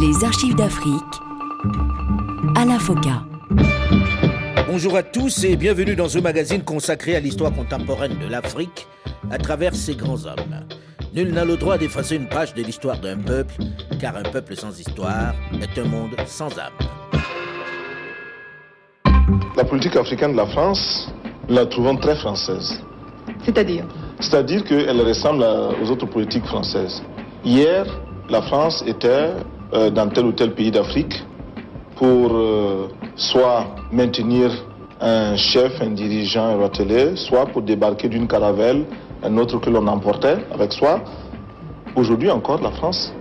Les archives d'Afrique à la FOCA. Bonjour à tous et bienvenue dans ce magazine consacré à l'histoire contemporaine de l'Afrique à travers ses grands hommes. Nul n'a le droit d'effacer une page de l'histoire d'un peuple, car un peuple sans histoire est un monde sans âme. La politique africaine de la France, nous la trouvons très française. C'est-à-dire? C'est-à-dire qu'elle ressemble aux autres politiques françaises. Hier, la France était euh, dans tel ou tel pays d'Afrique pour euh, soit maintenir un chef, un dirigeant rotelé, soit pour débarquer d'une caravelle, un autre que l'on emportait avec soi. Aujourd'hui encore, la France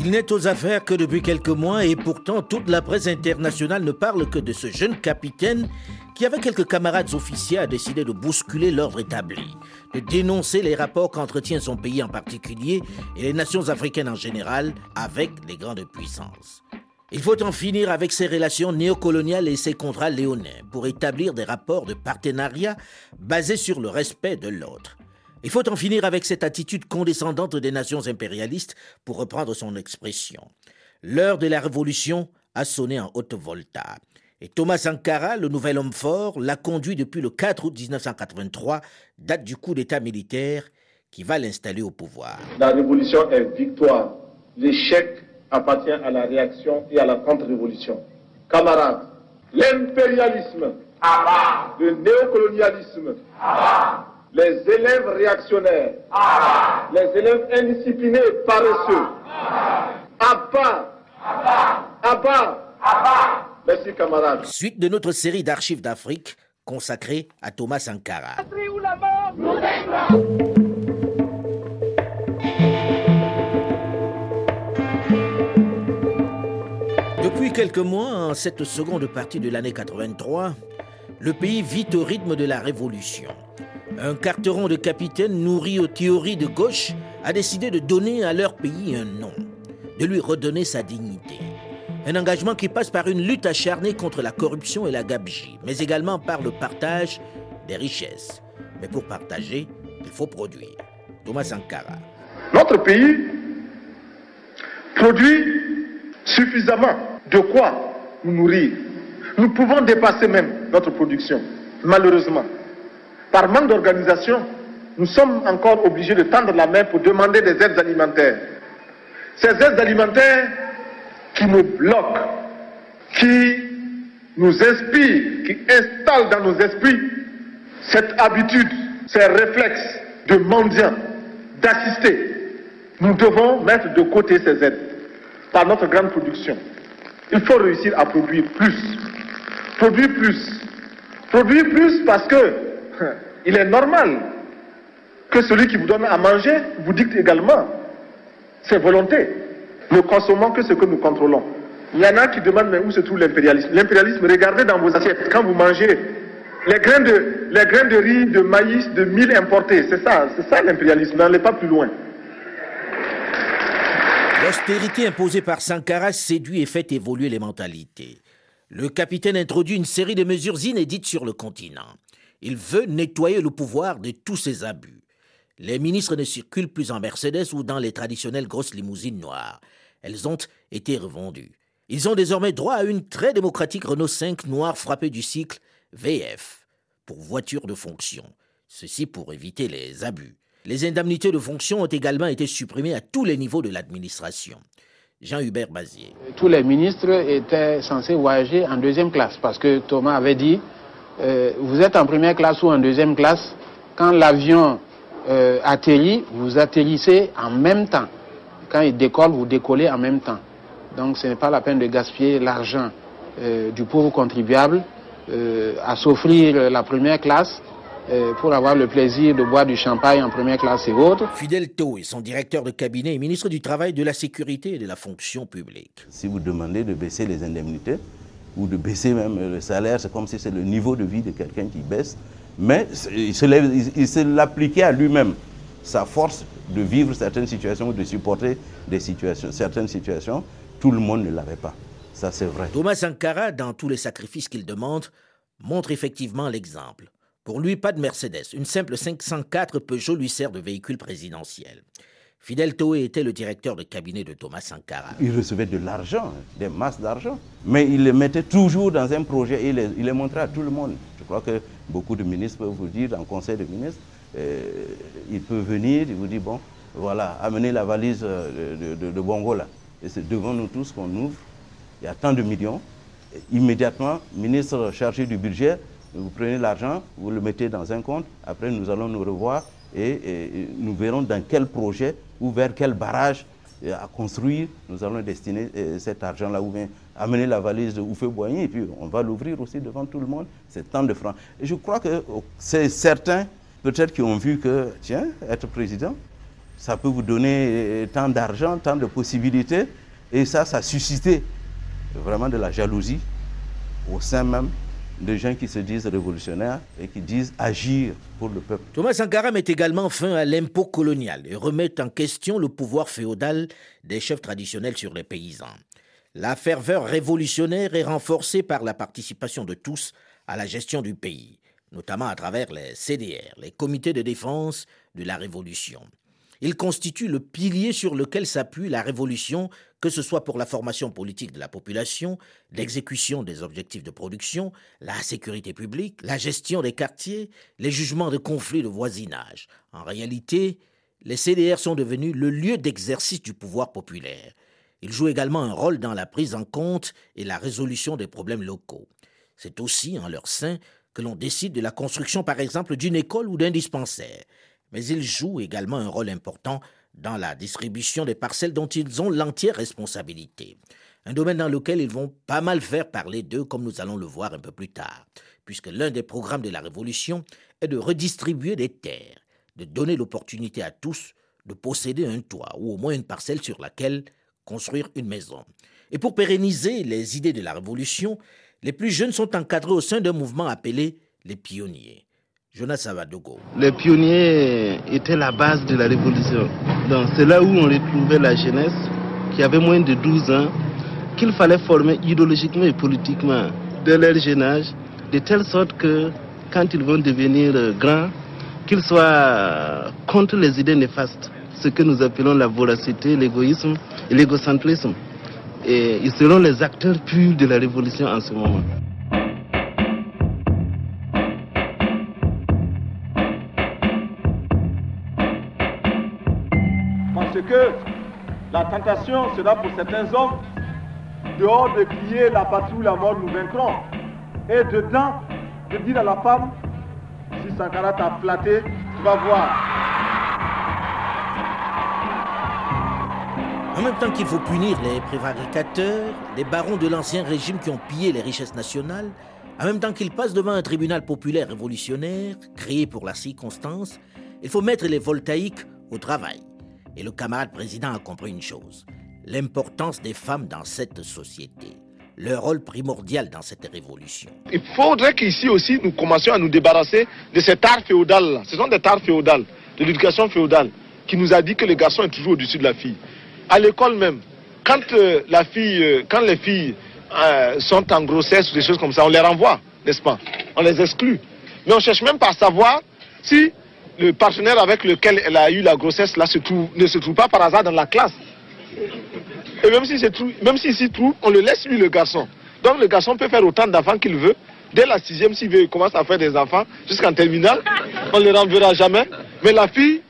Il n'est aux affaires que depuis quelques mois et pourtant toute la presse internationale ne parle que de ce jeune capitaine qui, avec quelques camarades officiers, a décidé de bousculer l'ordre établi, de dénoncer les rapports qu'entretient son pays en particulier et les nations africaines en général avec les grandes puissances. Il faut en finir avec ces relations néocoloniales et ces contrats léonins pour établir des rapports de partenariat basés sur le respect de l'autre. Il faut en finir avec cette attitude condescendante des nations impérialistes, pour reprendre son expression. L'heure de la révolution a sonné en haute volta. Et Thomas Sankara, le nouvel homme fort, l'a conduit depuis le 4 août 1983, date du coup d'État militaire qui va l'installer au pouvoir. La révolution est victoire. L'échec appartient à la réaction et à la contre-révolution. Camarades, l'impérialisme, le néocolonialisme, les élèves réactionnaires, les élèves indisciplinés, paresseux, à à Merci camarades. Suite de notre série d'archives d'Afrique consacrée à Thomas Sankara. Depuis quelques mois, en cette seconde partie de l'année 83, le pays vit au rythme de la révolution. Un carteron de capitaine nourri aux théories de gauche a décidé de donner à leur pays un nom, de lui redonner sa dignité. Un engagement qui passe par une lutte acharnée contre la corruption et la gabegie, mais également par le partage des richesses. Mais pour partager, il faut produire. Thomas Sankara. Notre pays produit suffisamment de quoi nous nourrir. Nous pouvons dépasser même notre production, malheureusement. Par manque d'organisation, nous sommes encore obligés de tendre la main pour demander des aides alimentaires. Ces aides alimentaires qui nous bloquent, qui nous inspirent, qui installent dans nos esprits cette habitude, ces réflexes de mendiants, d'assister. Nous devons mettre de côté ces aides par notre grande production. Il faut réussir à produire plus. Produire plus. Produire plus parce que il est normal que celui qui vous donne à manger vous dicte également ses volontés. Ne consommons que ce que nous contrôlons. Il y en a qui demandent où se trouve l'impérialisme? L'impérialisme, regardez dans vos assiettes, quand vous mangez les grains de, les grains de riz, de maïs, de mil importés, c'est ça, c'est ça l'impérialisme, n'allez pas plus loin. L'austérité imposée par Sankara séduit et fait évoluer les mentalités. Le capitaine introduit une série de mesures inédites sur le continent. Il veut nettoyer le pouvoir de tous ses abus. Les ministres ne circulent plus en Mercedes ou dans les traditionnelles grosses limousines noires. Elles ont été revendues. Ils ont désormais droit à une très démocratique Renault 5 noire frappée du cycle VF pour voiture de fonction. Ceci pour éviter les abus. Les indemnités de fonction ont également été supprimées à tous les niveaux de l'administration. Jean-Hubert Bazier. Tous les ministres étaient censés voyager en deuxième classe parce que Thomas avait dit euh, vous êtes en première classe ou en deuxième classe. Quand l'avion euh, atterrit, vous atterrissez en même temps. Quand il décolle, vous décollez en même temps. Donc ce n'est pas la peine de gaspiller l'argent euh, du pauvre contribuable à s'offrir la première classe pour avoir le plaisir de boire du champagne en première classe et autres. Fidel Tau est son directeur de cabinet et ministre du Travail, de la Sécurité et de la Fonction publique. Si vous demandez de baisser les indemnités ou de baisser même le salaire, c'est comme si c'est le niveau de vie de quelqu'un qui baisse. Mais il se l'appliquait à lui-même, sa force de vivre certaines situations ou de supporter des situations, certaines situations, tout le monde ne l'avait pas. Ça, c'est vrai. Thomas Sankara, dans tous les sacrifices qu'il demande, montre effectivement l'exemple. Pour lui, pas de Mercedes. Une simple 504 Peugeot lui sert de véhicule présidentiel. Fidel Toé était le directeur de cabinet de Thomas Sankara. Il recevait de l'argent, des masses d'argent, mais il les mettait toujours dans un projet et il les, montrait à tout le monde. Je crois que beaucoup de ministres peuvent vous dire, en conseil de ministres, euh, il peut venir, il vous dit, bon, voilà, amenez la valise euh, de, de, Bongo là. Et c'est devant nous tous qu'on ouvre. Il y a tant de millions. Immédiatement, ministre chargé du budget, vous prenez l'argent, vous le mettez dans un compte. Après, nous allons nous revoir et nous verrons dans quel projet ou vers quel barrage à construire, nous allons destiner cet argent-là ou bien amener la valise de Oufé Boigny et puis on va l'ouvrir aussi devant tout le monde, c'est tant de francs. Et je crois que c'est certains, peut-être qui ont vu que, tiens, être président, ça peut vous donner tant d'argent, tant de possibilités, et ça, ça a suscité vraiment de la jalousie au sein même de gens qui se disent révolutionnaires et qui disent agir pour le peuple. Thomas Sankara met également fin à l'impôt colonial et remet en question le pouvoir féodal des chefs traditionnels sur les paysans. La ferveur révolutionnaire est renforcée par la participation de tous à la gestion du pays, notamment à travers les CDR, les comités de défense de la révolution. Il constitue le pilier sur lequel s'appuie la révolution, que ce soit pour la formation politique de la population, l'exécution des objectifs de production, la sécurité publique, la gestion des quartiers, les jugements de conflits de voisinage. En réalité, les CDR sont devenus le lieu d'exercice du pouvoir populaire. Ils jouent également un rôle dans la prise en compte et la résolution des problèmes locaux. C'est aussi en leur sein que l'on décide de la construction, par exemple, d'une école ou d'un dispensaire mais ils jouent également un rôle important dans la distribution des parcelles dont ils ont l'entière responsabilité. Un domaine dans lequel ils vont pas mal faire parler d'eux, comme nous allons le voir un peu plus tard, puisque l'un des programmes de la Révolution est de redistribuer des terres, de donner l'opportunité à tous de posséder un toit ou au moins une parcelle sur laquelle construire une maison. Et pour pérenniser les idées de la Révolution, les plus jeunes sont encadrés au sein d'un mouvement appelé les pionniers. Jonas. Les pionniers étaient la base de la révolution. Donc c'est là où on retrouvait la jeunesse qui avait moins de 12 ans, qu'il fallait former idéologiquement et politiquement de leur jeune âge, de telle sorte que quand ils vont devenir grands, qu'ils soient contre les idées néfastes, ce que nous appelons la voracité, l'égoïsme et l'égocentrisme. Et ils seront les acteurs purs de la révolution en ce moment. La tentation sera pour certains hommes, dehors de crier la patrouille, la mort, nous vaincrons. Et dedans, de dire à la femme, si Sankara t'a flatté, tu vas voir. En même temps qu'il faut punir les prévaricateurs, les barons de l'ancien régime qui ont pillé les richesses nationales, en même temps qu'ils passent devant un tribunal populaire révolutionnaire, créé pour la circonstance, il faut mettre les voltaïques au travail. Et le camarade président a compris une chose, l'importance des femmes dans cette société, leur rôle primordial dans cette révolution. Il faudrait qu'ici aussi nous commencions à nous débarrasser de cet art féodal. Ce sont des arts féodales, de l'éducation féodale, qui nous a dit que le garçon est toujours au-dessus de la fille. À l'école même, quand, euh, la fille, euh, quand les filles euh, sont en grossesse ou des choses comme ça, on les renvoie, n'est-ce pas? On les exclut. Mais on cherche même pas à savoir si le partenaire avec lequel elle a eu la grossesse là ne se trouve pas par hasard dans la classe. Et même s'il si s'y trouve, on le laisse lui le garçon. Donc le garçon peut faire autant d'enfants qu'il veut. Dès la sixième, s'il veut, il commence à faire des enfants jusqu'en terminale. On ne le renverra jamais. Mais la fille,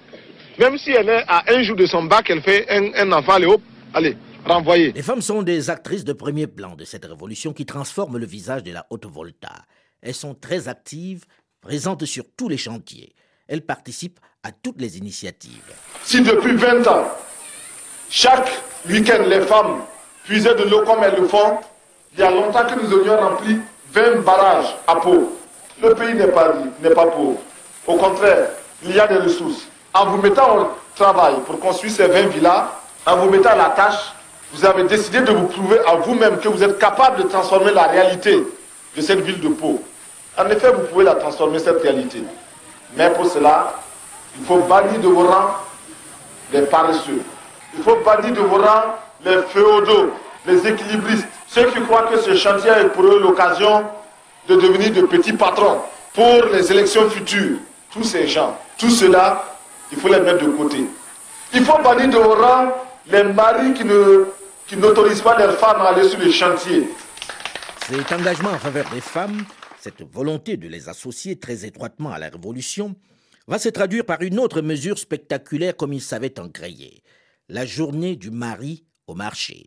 même si elle est à un jour de son bac, elle fait un, un enfant, allez hop, allez, renvoyer. Les femmes sont des actrices de premier plan de cette révolution qui transforme le visage de la haute volta. Elles sont très actives, présentes sur tous les chantiers. Elle participe à toutes les initiatives. Si depuis 20 ans, chaque week-end, les femmes puisaient de l'eau comme elles le font, il y a longtemps que nous aurions rempli 20 barrages à peau. Le pays n'est pas, pas pauvre. Au contraire, il y a des ressources. En vous mettant au travail pour construire ces 20 villas, en vous mettant à la tâche, vous avez décidé de vous prouver à vous-même que vous êtes capable de transformer la réalité de cette ville de Pau. En effet, vous pouvez la transformer, cette réalité. Mais pour cela, il faut bannir de vos rangs les paresseux. Il faut bannir de vos rangs les féodaux, les équilibristes, ceux qui croient que ce chantier est pour eux l'occasion de devenir de petits patrons pour les élections futures. Tous ces gens, tout cela, il faut les mettre de côté. Il faut bannir de vos rangs les maris qui qui n'autorisent pas leurs femmes à aller sur les chantiers. Cet engagement en faveur des femmes, cette volonté de les associer très étroitement à la révolution, va se traduire par une autre mesure spectaculaire comme il savait en créer, la journée du mari au marché.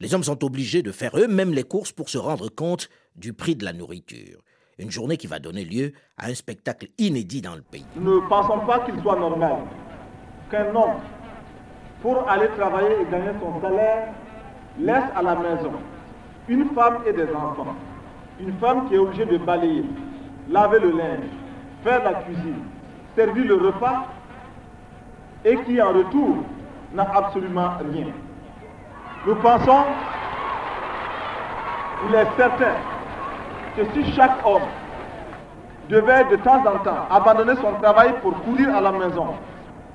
Les hommes sont obligés de faire eux-mêmes les courses pour se rendre compte du prix de la nourriture. Une journée qui va donner lieu à un spectacle inédit dans le pays. Nous ne pensons pas qu'il soit normal qu'un homme, pour aller travailler et gagner son salaire, laisse à la maison une femme et des enfants. Une femme qui est obligée de balayer, laver le linge, faire la cuisine, servir le repas et qui en retour n'a absolument rien. Nous pensons, il est certain que si chaque homme devait de temps en temps abandonner son travail pour courir à la maison,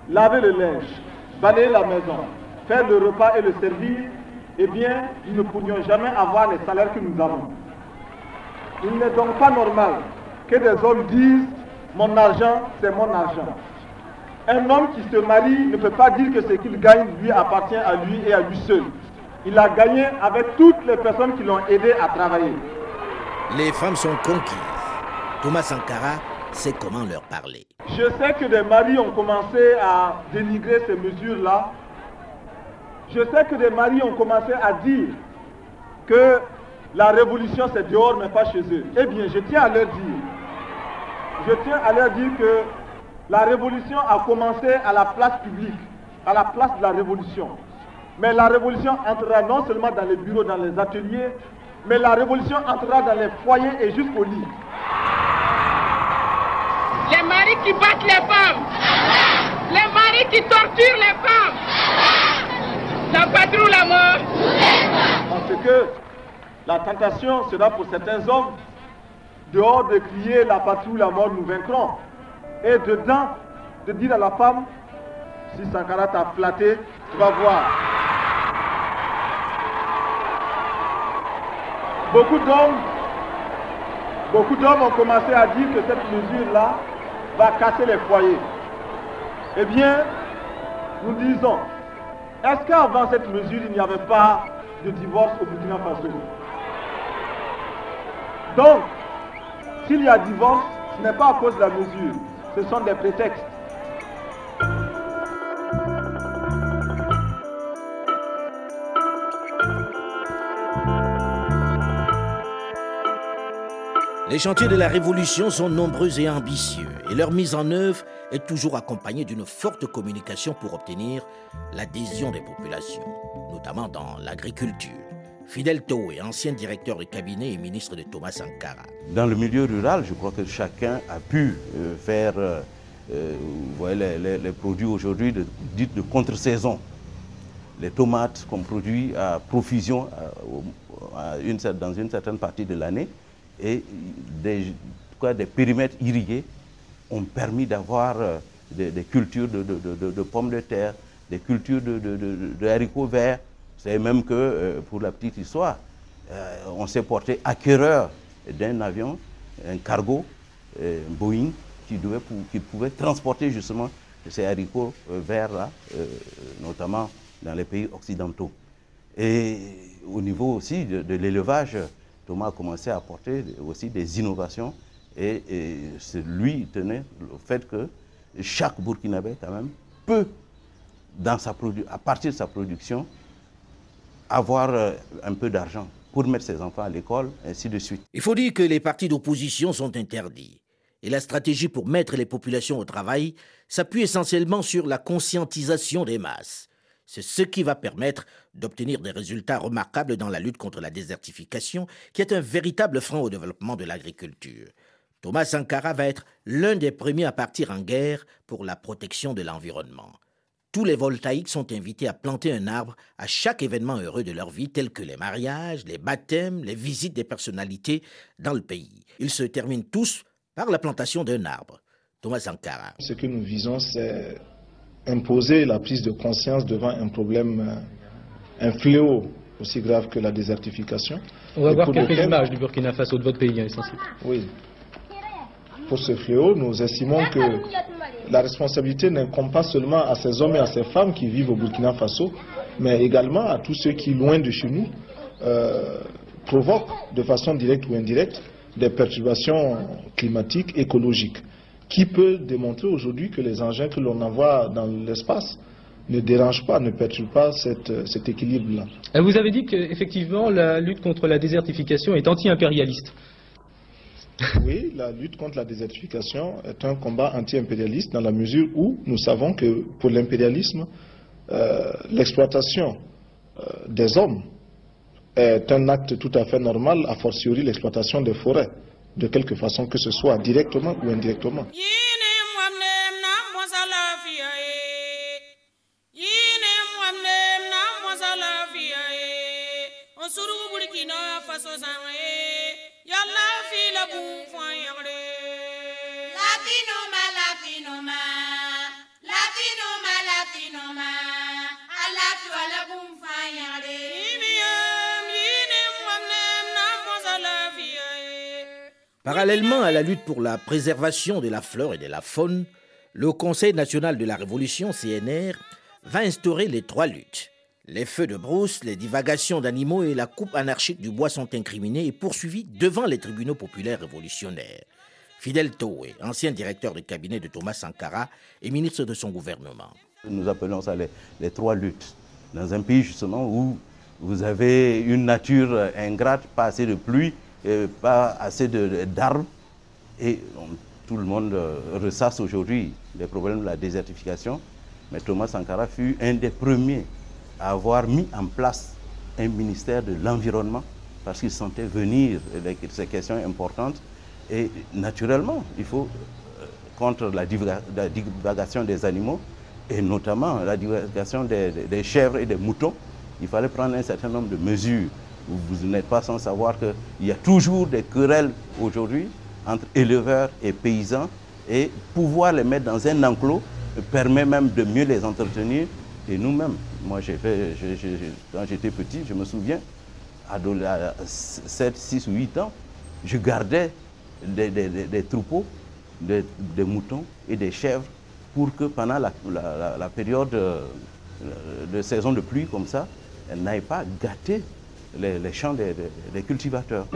laver le linge, balayer la maison, faire le repas et le servir, eh bien, nous ne pourrions jamais avoir les salaires que nous avons. Il n'est donc pas normal que des hommes disent mon argent, c'est mon argent. Un homme qui se marie ne peut pas dire que ce qu'il gagne lui appartient à lui et à lui seul. Il a gagné avec toutes les personnes qui l'ont aidé à travailler. Les femmes sont conquises. Thomas Sankara sait comment leur parler. Je sais que des maris ont commencé à dénigrer ces mesures-là. Je sais que des maris ont commencé à dire que la révolution c'est dehors mais pas chez eux. Eh bien, je tiens à leur dire, je tiens à leur dire que la révolution a commencé à la place publique, à la place de la révolution. Mais la révolution entrera non seulement dans les bureaux, dans les ateliers, mais la révolution entrera dans les foyers et jusqu'au lit. Les maris qui battent les femmes, les maris qui torturent les femmes, la patrouille la mort. Parce que la tentation sera pour certains hommes, dehors de crier la patrouille la mort, nous vaincrons. Et dedans, de dire à la femme, si Sankara t'a flatté, tu vas voir. Beaucoup d'hommes, beaucoup d'hommes ont commencé à dire que cette mesure-là va casser les foyers. Eh bien, nous disons, est-ce qu'avant cette mesure, il n'y avait pas de divorce au Burkina Faso? Donc, s'il y a divorce, ce n'est pas à cause de la mesure, ce sont des prétextes. Les chantiers de la Révolution sont nombreux et ambitieux et leur mise en œuvre est toujours accompagnée d'une forte communication pour obtenir l'adhésion des populations, notamment dans l'agriculture. Fidel Toé, ancien directeur de cabinet et ministre de Thomas Sankara. Dans le milieu rural, je crois que chacun a pu euh, faire, euh, euh, les, produits aujourd'hui de, dites de contre-saison. Les tomates qu'on produit à profusion dans une certaine partie de l'année et des, quoi, des périmètres irrigués ont permis d'avoir des, cultures de, de- pommes de terre, des cultures de haricots verts. Savez même que, euh, pour la petite histoire, euh, on s'est porté acquéreur d'un avion, un cargo, euh, un Boeing, qui, devait, qui pouvait transporter justement ces haricots euh, verts-là, euh, notamment dans les pays occidentaux. Et au niveau aussi de, l'élevage, Thomas a commencé à apporter aussi des innovations et, lui tenait au fait que chaque Burkinabé quand même peut, dans sa à partir de sa production, avoir euh, un peu d'argent pour mettre ses enfants à l'école, ainsi de suite. Il faut dire que les partis d'opposition sont interdits. Et la stratégie pour mettre les populations au travail s'appuie essentiellement sur la conscientisation des masses. C'est ce qui va permettre d'obtenir des résultats remarquables dans la lutte contre la désertification, qui est un véritable frein au développement de l'agriculture. Thomas Sankara va être l'un des premiers à partir en guerre pour la protection de l'environnement. Tous les voltaïques sont invités à planter un arbre à chaque événement heureux de leur vie, tels que les mariages, les baptêmes, les visites des personnalités dans le pays. Ils se terminent tous par la plantation d'un arbre. Thomas Sankara. Ce que nous visons, c'est imposer la prise de conscience devant un problème, euh, un fléau aussi grave que la désertification. On va Et voir pour quelques lequel- images du Burkina Faso, de votre pays, hein, essentiellement. Oui. Pour ce fléau, nous estimons que la responsabilité n'incombe pas seulement à ces hommes et à ces femmes qui vivent au Burkina Faso, mais également à tous ceux qui, loin de chez nous, euh, provoquent de façon directe ou indirecte des perturbations climatiques, écologiques. Qui peut démontrer aujourd'hui que les engins que l'on envoie dans l'espace ne dérangent pas, ne perturbent pas cet équilibre-là Euh, Vous avez dit qu'effectivement la lutte contre la désertification est anti-impérialiste. Oui, la lutte contre la désertification est un combat anti-impérialiste dans la mesure où nous savons que pour l'impérialisme, euh, l'exploitation euh, des hommes est un acte tout à fait normal, a fortiori l'exploitation des forêts, de quelque façon que ce soit directement ou indirectement. Alafi wala. Parallèlement à la lutte pour la préservation de la flore et de la faune, le Conseil national de la Révolution, CNR, va instaurer les trois luttes. Les feux de brousse, les divagations d'animaux et la coupe anarchique du bois sont incriminés et poursuivis devant les tribunaux populaires révolutionnaires. Fidel Toé, ancien directeur de cabinet de Thomas Sankara et ministre de son gouvernement. Nous appelons ça les, trois luttes. Dans un pays justement où vous avez une nature ingrate, pas assez de pluie, euh, pas assez d'arbres, et tout le monde euh, ressasse aujourd'hui les problèmes de la désertification. Mais Thomas Sankara fut un des premiers à avoir mis en place un ministère de l'environnement parce qu'il sentait venir ces questions importantes. Et naturellement, il faut euh, contre la, divaga- la divagation des animaux et notamment la divagation des, chèvres et des moutons, il fallait prendre un certain nombre de mesures. Vous, n'êtes pas sans savoir qu'il y a toujours des querelles aujourd'hui entre éleveurs et paysans et pouvoir les mettre dans un enclos permet même de mieux les entretenir. Et nous-mêmes, moi j'ai fait, quand j'étais petit, je me souviens, à 7, 6 ou 8 ans, je gardais des, des- des- troupeaux, moutons et des chèvres pour que pendant la, période euh, de saison de pluie comme ça, elles n'aillent pas gâter les, les champs des- des cultivateurs.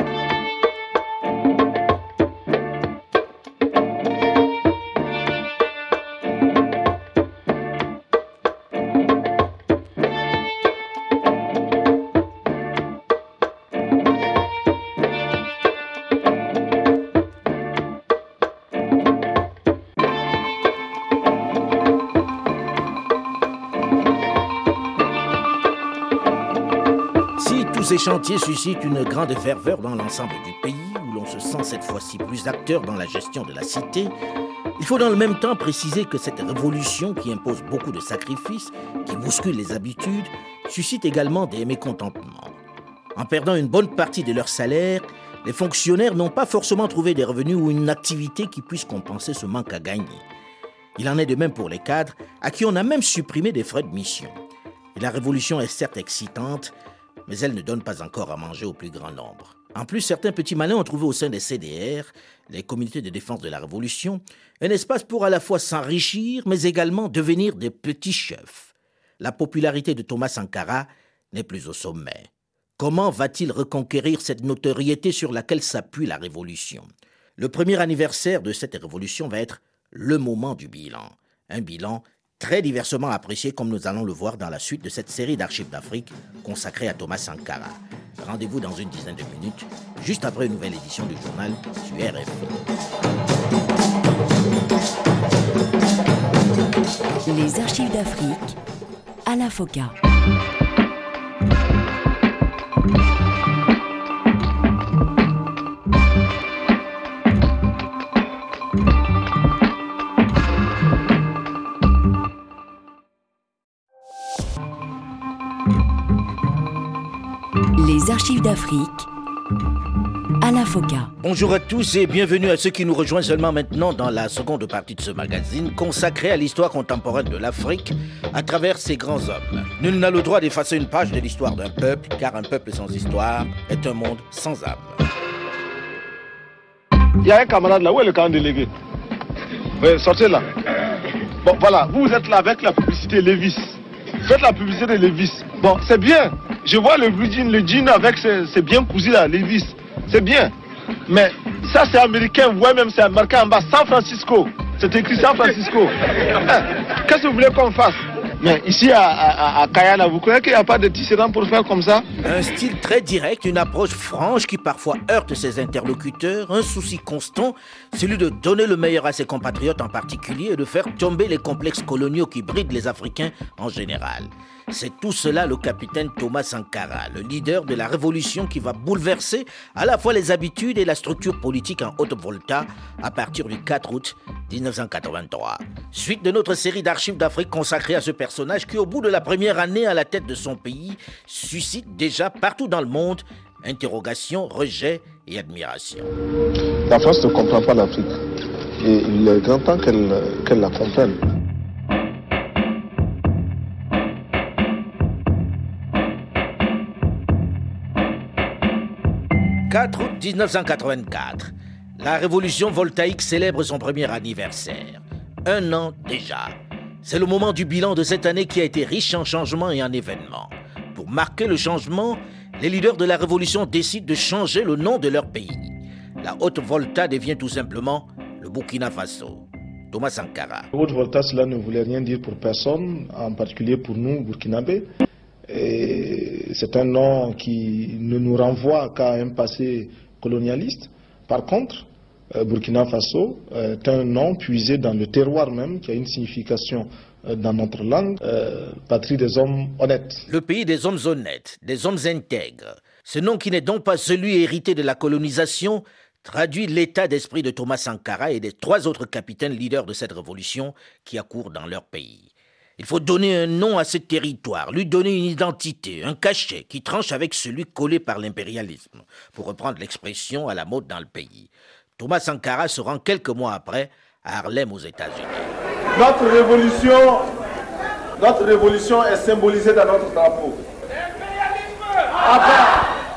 Chantiers suscitent une grande ferveur dans l'ensemble du pays, où l'on se sent cette fois-ci plus acteur dans la gestion de la cité, il faut dans le même temps préciser que cette révolution qui impose beaucoup de sacrifices, qui bouscule les habitudes, suscite également des mécontentements. En perdant une bonne partie de leur salaire, les fonctionnaires n'ont pas forcément trouvé des revenus ou une activité qui puisse compenser ce manque à gagner. Il en est de même pour les cadres, à qui on a même supprimé des frais de mission. La révolution est certes excitante, mais elle ne donne pas encore à manger au plus grand nombre. En plus, certains petits malins ont trouvé au sein des CDR, les comités de défense de la Révolution, un espace pour à la fois s'enrichir, mais également devenir des petits chefs. La popularité de Thomas Sankara n'est plus au sommet. Comment va-t-il reconquérir cette notoriété sur laquelle s'appuie la Révolution? Le premier anniversaire de cette révolution va être le moment du bilan. Un bilan très diversement apprécié comme nous allons le voir dans la suite de cette série d'archives d'Afrique consacrée à Thomas Sankara. Rendez-vous dans une dizaine de minutes, juste après une nouvelle édition du journal sur RFI. Les archives d'Afrique à la FOCA. Les archives d'Afrique à la FOCA. Bonjour à tous et bienvenue à ceux qui nous rejoignent seulement maintenant dans la seconde partie de ce magazine consacré à l'histoire contemporaine de l'Afrique à travers ses grands hommes. Nul n'a le droit d'effacer une page de l'histoire d'un peuple car un peuple sans histoire est un monde sans âme. Il y a un camarade là, où est le camp délégué Oui, sortez là. Bon, voilà, vous êtes là avec la publicité Levis. Faites la publicité de Levis. Bon, c'est bien. Je vois le blue jean, le jean avec ses, bien cousu là, Levis. C'est bien. Mais ça, c'est américain. Vous voyez même, c'est marqué en bas San Francisco. C'est écrit San Francisco. Eh, qu'est-ce que vous voulez qu'on fasse? Mais ici à, Kayana, vous croyez qu'il n'y a pas de tisserand pour faire comme ça? Un style très direct, une approche franche qui parfois heurte ses interlocuteurs, un souci constant, celui de donner le meilleur à ses compatriotes en particulier et de faire tomber les complexes coloniaux qui brident les Africains en général. C'est tout cela le capitaine Thomas Sankara, le leader de la révolution qui va bouleverser à la fois les habitudes et la structure politique en Haute-Volta à partir du 4 août 1983. Suite de notre série d'archives d'Afrique consacrée à ce personnage qui, au bout de la première année à la tête de son pays, suscite déjà partout dans le monde interrogations, rejets et admiration. La France ne comprend pas l'Afrique et il est grand temps qu'elle la comprenne. 4 août 1984, la révolution voltaïque célèbre son premier anniversaire. Un an déjà. C'est le moment du bilan de cette année qui a été riche en changements et en événements. Pour marquer le changement, les leaders de la révolution décident de changer le nom de leur pays. La Haute-Volta devient tout simplement le Burkina Faso. Thomas Sankara. Haute-Volta, cela ne voulait rien dire pour personne, en particulier pour nous, Burkinabés. C'est un nom qui ne nous renvoie qu'à un passé colonialiste. Par contre, euh, Burkina Faso est un nom puisé dans le terroir même, qui a une signification euh, dans notre langue, euh, patrie des hommes honnêtes. Le pays des hommes honnêtes, des hommes intègres. Ce nom qui n'est donc pas celui hérité de la colonisation, traduit l'état d'esprit de Thomas Sankara et des trois autres capitaines leaders de cette révolution qui accourent dans leur pays. Il faut donner un nom à ce territoire, lui donner une identité, un cachet qui tranche avec celui collé par l'impérialisme, pour reprendre l'expression à la mode dans le pays. Thomas Sankara se rend quelques mois après à Harlem aux États-Unis. Notre révolution, notre révolution est symbolisée dans notre drapeau.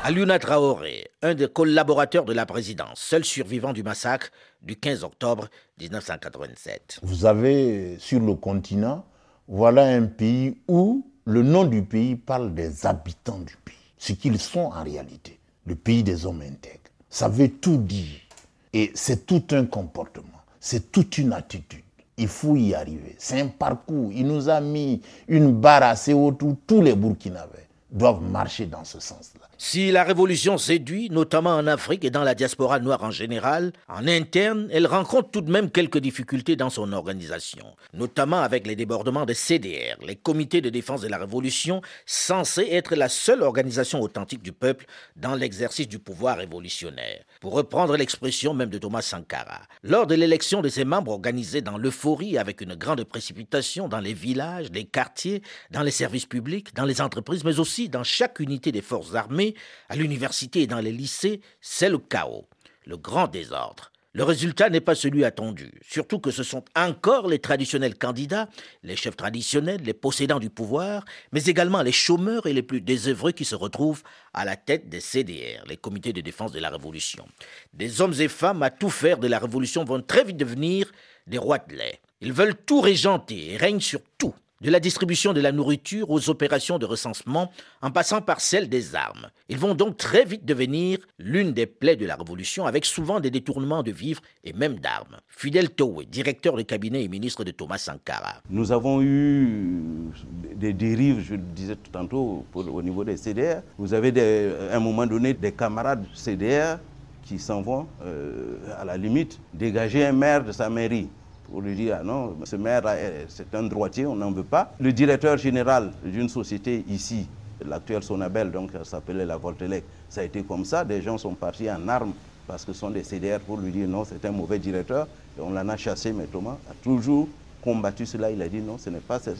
Aluna Traoré, un des collaborateurs de la présidence, seul survivant du massacre du 15 octobre 1987. Vous avez sur le continent voilà un pays où le nom du pays parle des habitants du pays, ce qu'ils sont en réalité, le pays des hommes intègres. Ça veut tout dire. Et c'est tout un comportement, c'est toute une attitude. Il faut y arriver. C'est un parcours. Il nous a mis une barre assez haute où tous les Burkinabés doivent marcher dans ce sens-là. Si la révolution séduit, notamment en Afrique et dans la diaspora noire en général, en interne, elle rencontre tout de même quelques difficultés dans son organisation, notamment avec les débordements des CDR, les comités de défense de la révolution, censés être la seule organisation authentique du peuple dans l'exercice du pouvoir révolutionnaire. Pour reprendre l'expression même de Thomas Sankara, lors de l'élection de ses membres organisée dans l'euphorie avec une grande précipitation dans les villages, les quartiers, dans les services publics, dans les entreprises, mais aussi dans chaque unité des forces armées, à l'université et dans les lycées, c'est le chaos, le grand désordre. Le résultat n'est pas celui attendu, surtout que ce sont encore les traditionnels candidats, les chefs traditionnels, les possédants du pouvoir, mais également les chômeurs et les plus désœuvreux qui se retrouvent à la tête des CDR, les comités de défense de la Révolution. Des hommes et femmes à tout faire de la Révolution vont très vite devenir des rois de lait. Ils veulent tout régenter et règnent sur tout de la distribution de la nourriture aux opérations de recensement en passant par celle des armes. Ils vont donc très vite devenir l'une des plaies de la Révolution avec souvent des détournements de vivres et même d'armes. Fidel Towe, directeur de cabinet et ministre de Thomas Sankara. Nous avons eu des dérives, je le disais tout tantôt, au niveau des CDR. Vous avez à un moment donné des camarades CDR qui s'en vont, euh, à la limite, dégager un maire de sa mairie pour lui dire, ah non, ce maire, c'est un droitier, on n'en veut pas. Le directeur général d'une société ici, l'actuel Sonabel, donc s'appelait la Voltelec, ça a été comme ça, des gens sont partis en armes parce que ce sont des CDR pour lui dire non, c'est un mauvais directeur, et on l'en a chassé, mais Thomas a toujours combattu cela, il a dit non, ce n'est pas ça.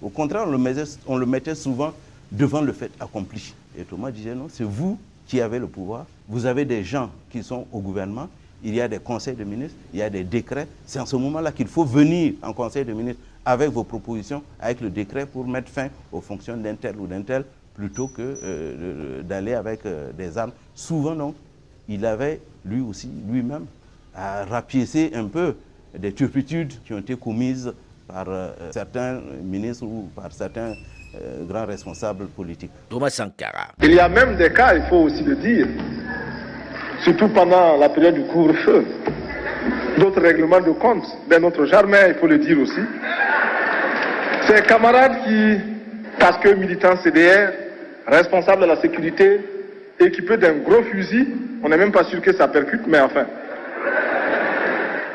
Au contraire, on le, mettait, on le mettait souvent devant le fait accompli. Et Thomas disait non, c'est vous qui avez le pouvoir, vous avez des gens qui sont au gouvernement, il y a des conseils de ministres, il y a des décrets. C'est en ce moment-là qu'il faut venir en conseil de ministres avec vos propositions, avec le décret pour mettre fin aux fonctions d'un tel ou d'un tel, plutôt que euh, d'aller avec euh, des armes. Souvent, non. Il avait, lui aussi, lui-même, à rapiécer un peu des turpitudes qui ont été commises par certains ministres ou par certains grands responsables politiques. Thomas Sankara. Il y a même des cas, il faut aussi le dire, surtout pendant la période du couvre-feu, d'autres règlements de compte d'un autre genre, mais il faut le dire aussi. Ces camarades qui, parce que militants CDR, responsables de la sécurité, équipés d'un gros fusil, on n'est même pas sûr que ça percute, mais enfin.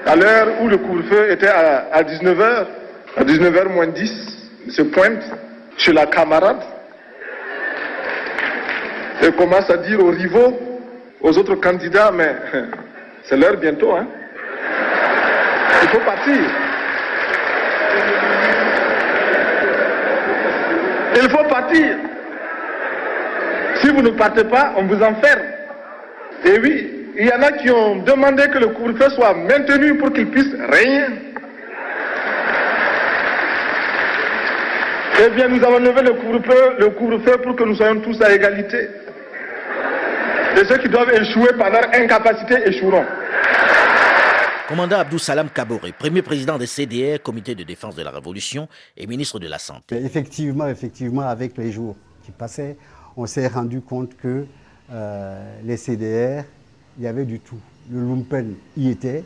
À l'heure où le couvre-feu était à, 19h, à 19h moins 10, il se pointe chez la camarade et commence à dire aux rivaux, aux autres candidats, mais c'est l'heure bientôt, hein. Il faut partir. Il faut partir. Si vous ne partez pas, on vous enferme. Et oui, il y en a qui ont demandé que le couvre-feu soit maintenu pour qu'ils puissent régner. Eh bien, nous avons levé le couvre-feu le couvre pour que nous soyons tous à égalité. Et ceux qui doivent échouer par leur incapacité échoueront. Commandant Abdou Salam Kabore, premier président des CDR, Comité de défense de la Révolution, et ministre de la Santé. Effectivement, effectivement, avec les jours qui passaient, on s'est rendu compte que euh, les CDR, il y avait du tout. Le lumpen y était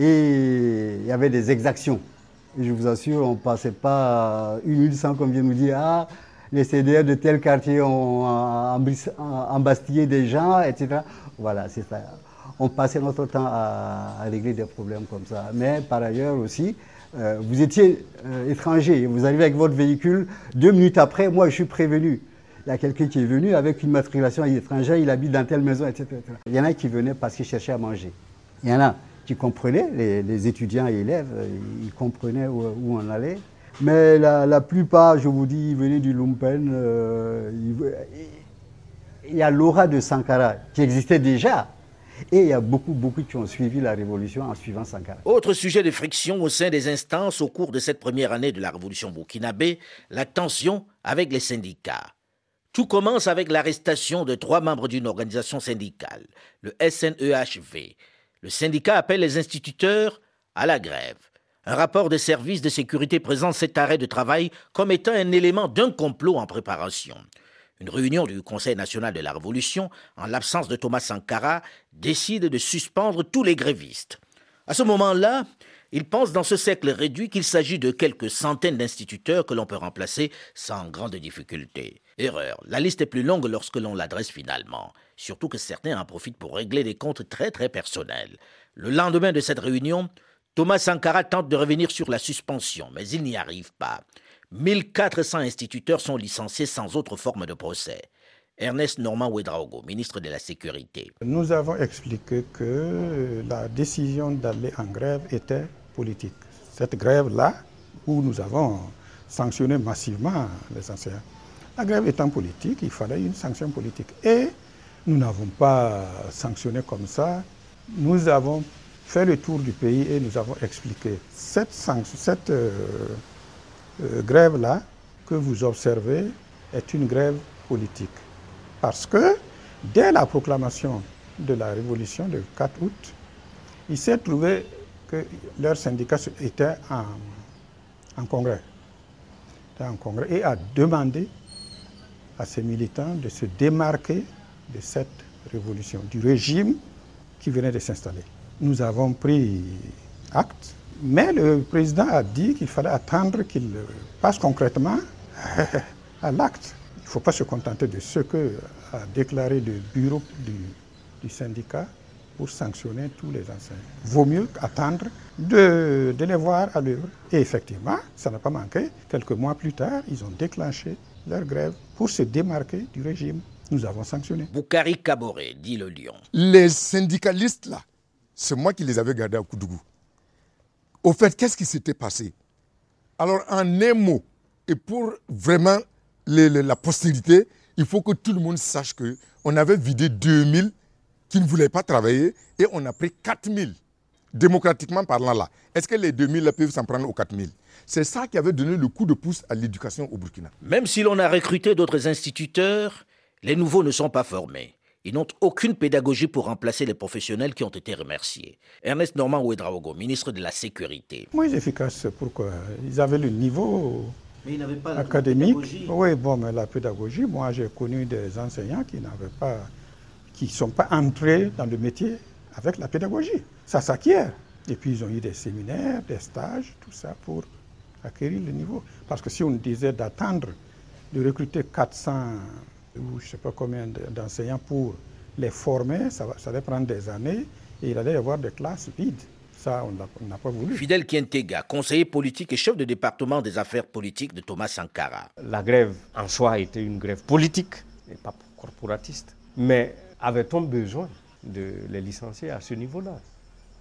et il y avait des exactions. Et je vous assure, on ne passait pas une minute sans qu'on vienne nous dire Ah, les CDR de tel quartier ont embastillé des gens, etc. Voilà, c'est ça. On passait notre temps à, régler des problèmes comme ça. Mais par ailleurs aussi, euh, vous étiez euh, étranger, vous arrivez avec votre véhicule, deux minutes après, moi je suis prévenu il y a quelqu'un qui est venu avec une matriculation étrangère, il habite dans telle maison, etc. Il y en a qui venaient parce qu'ils cherchaient à manger. Il y en a qui comprenaient, les, étudiants et élèves, euh, ils comprenaient où, on allait. Mais la, plupart, je vous dis, ils venaient du Lumpen. Euh, il y a l'aura de Sankara qui existait déjà. Et il y a beaucoup, beaucoup qui ont suivi la révolution en suivant Sankara. Autre sujet de friction au sein des instances au cours de cette première année de la révolution burkinabé, la tension avec les syndicats. Tout commence avec l'arrestation de trois membres d'une organisation syndicale, le SNEHV. Le syndicat appelle les instituteurs à la grève. Un rapport de services de sécurité présente cet arrêt de travail comme étant un élément d'un complot en préparation. Une réunion du Conseil national de la Révolution, en l'absence de Thomas Sankara, décide de suspendre tous les grévistes. À ce moment-là, il pense dans ce cercle réduit qu'il s'agit de quelques centaines d'instituteurs que l'on peut remplacer sans grande difficulté. Erreur, la liste est plus longue lorsque l'on l'adresse finalement, surtout que certains en profitent pour régler des comptes très très personnels. Le lendemain de cette réunion, Thomas Sankara tente de revenir sur la suspension, mais il n'y arrive pas. 1400 instituteurs sont licenciés sans autre forme de procès. Ernest Normand Ouedraogo, ministre de la Sécurité. Nous avons expliqué que la décision d'aller en grève était politique. Cette grève-là, où nous avons sanctionné massivement les enseignants, la grève étant politique, il fallait une sanction politique. Et nous n'avons pas sanctionné comme ça. Nous avons fait le tour du pays et nous avons expliqué cette, euh, euh, grève-là que vous observez est une grève politique. Parce que dès la proclamation de la révolution du 4 août, il s'est trouvé que leur syndicat était en, congrès. en congrès et a demandé à ses militants de se démarquer de cette révolution, du régime qui venait de s'installer. Nous avons pris acte, mais le président a dit qu'il fallait attendre qu'il passe concrètement à l'acte. Il ne faut pas se contenter de ce que a déclaré le bureau du, syndicat pour sanctionner tous les enseignants. Vaut mieux attendre de, de les voir à l'œuvre. Et effectivement, ça n'a pas manqué. Quelques mois plus tard, ils ont déclenché leur grève pour se démarquer du régime. Nous avons sanctionné. Boukari Kaboré, dit le Lion. Les syndicalistes, là, c'est moi qui les avais gardés à Koudougou. Au fait, qu'est-ce qui s'était passé? Alors, en un mot, et pour vraiment la postérité, il faut que tout le monde sache qu'on avait vidé 2000 qui ne voulaient pas travailler et on a pris 4000, démocratiquement parlant là. Est-ce que les 2000 peuvent s'en prendre aux 4000 C'est ça qui avait donné le coup de pouce à l'éducation au Burkina. Même si l'on a recruté d'autres instituteurs, les nouveaux ne sont pas formés. Ils n'ont aucune pédagogie pour remplacer les professionnels qui ont été remerciés. Ernest Normand Ouedraogo, ministre de la Sécurité. Moins efficace, pourquoi Ils avaient le niveau mais ils n'avaient pas la académique. Oui, bon, mais la pédagogie, moi j'ai connu des enseignants qui n'avaient pas, qui ne sont pas entrés dans le métier avec la pédagogie. Ça s'acquiert. Et puis ils ont eu des séminaires, des stages, tout ça pour acquérir le niveau. Parce que si on disait d'attendre de recruter 400 ou je ne sais pas combien d'enseignants pour les former, ça, ça allait prendre des années et il allait y avoir des classes vides. Ça, on n'a pas voulu. Fidel Kientega, conseiller politique et chef de département des affaires politiques de Thomas Sankara. La grève en soi était une grève politique et pas corporatiste. Mais avait-on besoin de les licencier à ce niveau-là,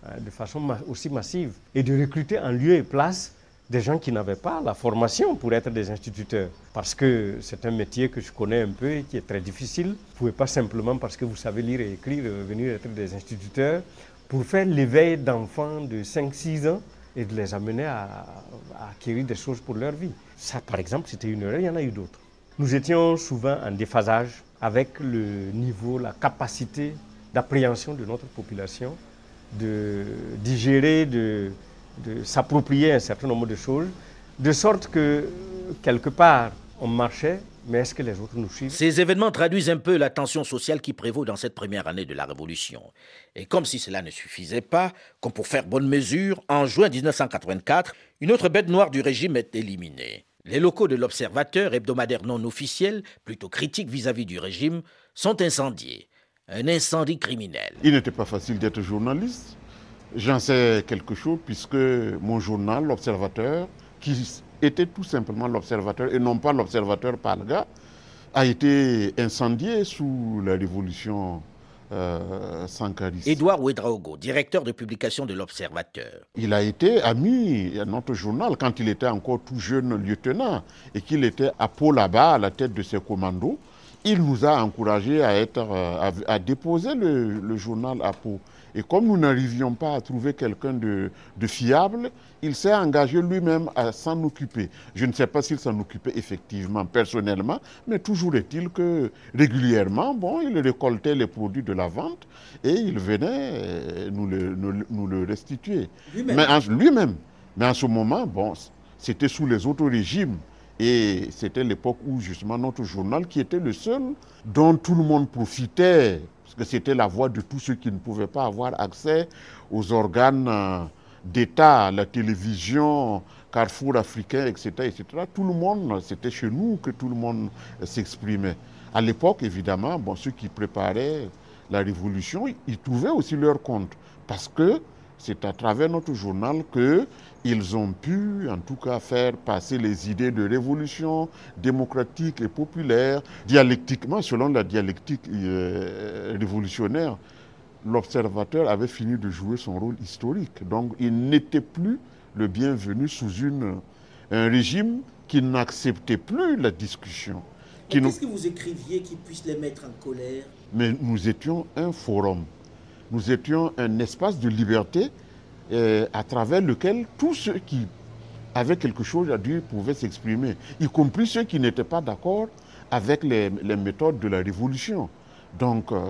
hein, de façon aussi massive, et de recruter en lieu et place des gens qui n'avaient pas la formation pour être des instituteurs. Parce que c'est un métier que je connais un peu et qui est très difficile. Vous ne pouvez pas simplement, parce que vous savez lire et écrire, venir être des instituteurs pour faire l'éveil d'enfants de 5-6 ans et de les amener à, acquérir des choses pour leur vie. Ça, par exemple, c'était une erreur, il y en a eu d'autres. Nous étions souvent en déphasage avec le niveau, la capacité d'appréhension de notre population, de digérer, de, de s'approprier un certain nombre de choses, de sorte que, quelque part, on marchait mais est-ce que les autres nous suivent? Ces événements traduisent un peu la tension sociale qui prévaut dans cette première année de la Révolution. Et comme si cela ne suffisait pas, comme pour faire bonne mesure, en juin 1984, une autre bête noire du régime est éliminée. Les locaux de l'Observateur, hebdomadaire non officiel, plutôt critique vis-à-vis du régime, sont incendiés. Un incendie criminel. Il n'était pas facile d'être journaliste. J'en sais quelque chose puisque mon journal, l'Observateur, qui était tout simplement l'observateur et non pas l'observateur Palga, a été incendié sous la révolution euh, sankariste. Édouard Ouedraogo, directeur de publication de l'Observateur. Il a été ami à notre journal quand il était encore tout jeune lieutenant et qu'il était à Pau là-bas, à la tête de ses commandos. Il nous a encouragés à, être, euh, à, déposer le, le, journal à Pau. Et comme nous n'arrivions pas à trouver quelqu'un de, fiable, il s'est engagé lui-même à s'en occuper. Je ne sais pas s'il s'en occupait effectivement personnellement, mais toujours est-il que régulièrement, bon, il récoltait les produits de la vente et il venait euh, nous le, nous, le restituer. Lui-même. Mais en ce moment, bon, c'était sous les autres régimes. Et c'était l'époque où justement notre journal, qui était le seul dont tout le monde profitait que c'était la voix de tous ceux qui ne pouvaient pas avoir accès aux organes euh, d'État, la télévision, Carrefour africain, etc., etc. Tout le monde, c'était chez nous que tout le monde s'exprimait. À l'époque, évidemment, bon, ceux qui préparaient la révolution, ils trouvaient aussi leur compte. Parce que c'est à travers notre journal qu'ils ont pu, en tout cas, faire passer les idées de révolution démocratique et populaire, dialectiquement, selon la dialectique euh, révolutionnaire. L'observateur avait fini de jouer son rôle historique. Donc, il n'était plus le bienvenu sous une, un régime qui n'acceptait plus la discussion. Qu'est-ce que vous écriviez qui puisse les mettre en colère? Mais nous étions un forum nous étions un espace de liberté euh, à travers lequel tous ceux qui avaient quelque chose à dire pouvaient s'exprimer, y compris ceux qui n'étaient pas d'accord avec les, méthodes de la révolution. Donc, euh,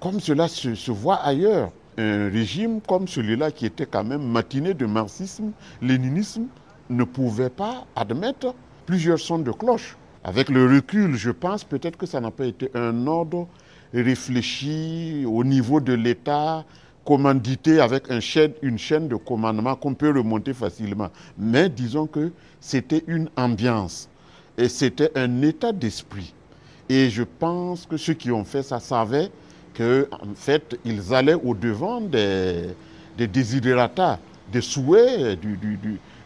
comme cela se, voit ailleurs, un régime comme celui-là qui était quand même matiné de marxisme, léninisme, ne pouvait pas admettre plusieurs sons de cloche. Avec le recul, je pense peut-être que ça n'a pas été un ordre réfléchi au niveau de l'État, commandité avec une chaîne de commandement qu'on peut remonter facilement. Mais disons que c'était une ambiance et c'était un état d'esprit. Et je pense que ceux qui ont fait ça savaient qu'en fait, ils allaient au-devant des, des des souhaits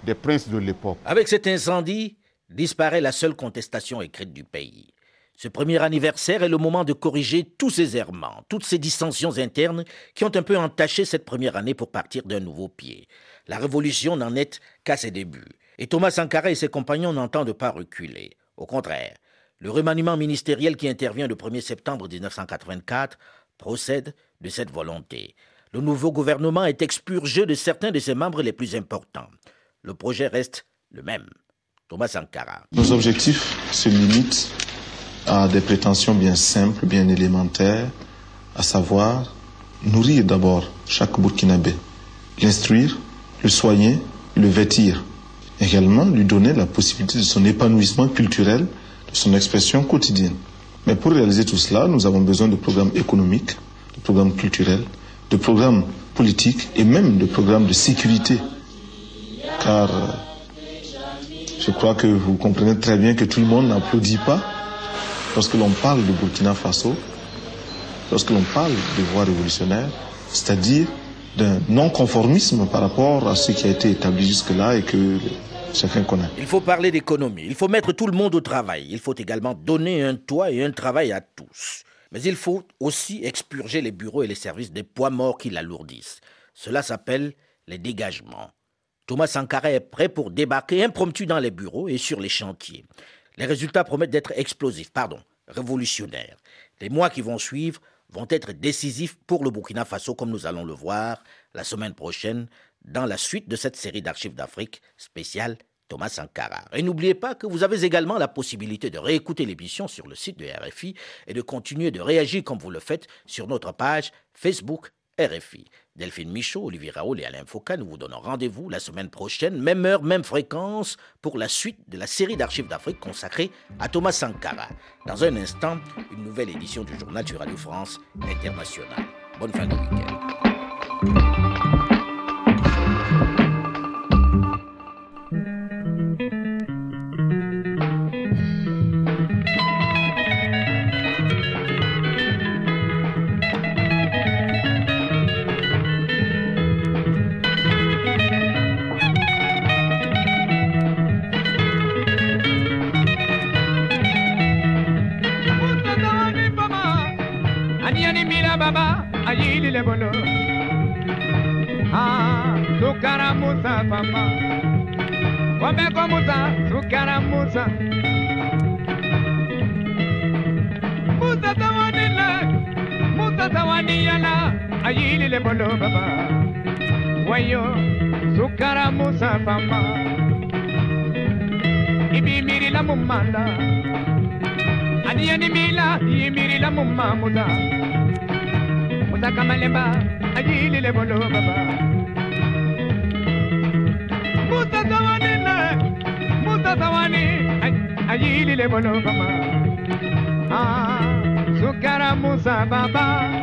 des princes de l'époque. Avec cet incendie, disparaît la seule contestation écrite du pays. Ce premier anniversaire est le moment de corriger tous ces errements, toutes ces dissensions internes qui ont un peu entaché cette première année pour partir d'un nouveau pied. La révolution n'en est qu'à ses débuts. Et Thomas Sankara et ses compagnons n'entendent pas reculer. Au contraire, le remaniement ministériel qui intervient le 1er septembre 1984 procède de cette volonté. Le nouveau gouvernement est expurgé de certains de ses membres les plus importants. Le projet reste le même. Thomas Sankara. Nos objectifs se limitent a des prétentions bien simples, bien élémentaires, à savoir nourrir d'abord chaque Burkinabé, l'instruire, le soigner, le vêtir, également lui donner la possibilité de son épanouissement culturel, de son expression quotidienne. Mais pour réaliser tout cela, nous avons besoin de programmes économiques, de programmes culturels, de programmes politiques et même de programmes de sécurité. Car euh, je crois que vous comprenez très bien que tout le monde n'applaudit pas lorsque l'on parle de Burkina Faso, lorsque l'on parle de voie révolutionnaire, c'est-à-dire d'un non-conformisme par rapport à ce qui a été établi jusque-là et que chacun connaît. Il faut parler d'économie, il faut mettre tout le monde au travail, il faut également donner un toit et un travail à tous. Mais il faut aussi expurger les bureaux et les services des poids morts qui l'alourdissent. Cela s'appelle les dégagements. Thomas Sankara est prêt pour débarquer impromptu dans les bureaux et sur les chantiers. Les résultats promettent d'être explosifs, pardon, révolutionnaires. Les mois qui vont suivre vont être décisifs pour le Burkina Faso, comme nous allons le voir la semaine prochaine dans la suite de cette série d'archives d'Afrique spéciale Thomas Sankara. Et n'oubliez pas que vous avez également la possibilité de réécouter l'émission sur le site de RFI et de continuer de réagir comme vous le faites sur notre page Facebook RFI. Delphine Michaud, Olivier Raoul et Alain Foucault, nous vous donnons rendez-vous la semaine prochaine, même heure, même fréquence, pour la suite de la série d'archives d'Afrique consacrée à Thomas Sankara. Dans un instant, une nouvelle édition du journal du Radio France International. Bonne fin de week-end. mama. Wamekwamuza sukara musa musa tawanila musa tawaniyala ayilile bolo baba. Wayo sukara musa fama ibimirila mumanda. Adiyanimila iyimirila mumamuda musa kamalemba ayilile bolo baba. tabani, allí le bono papá. Ah, su cara musa papá.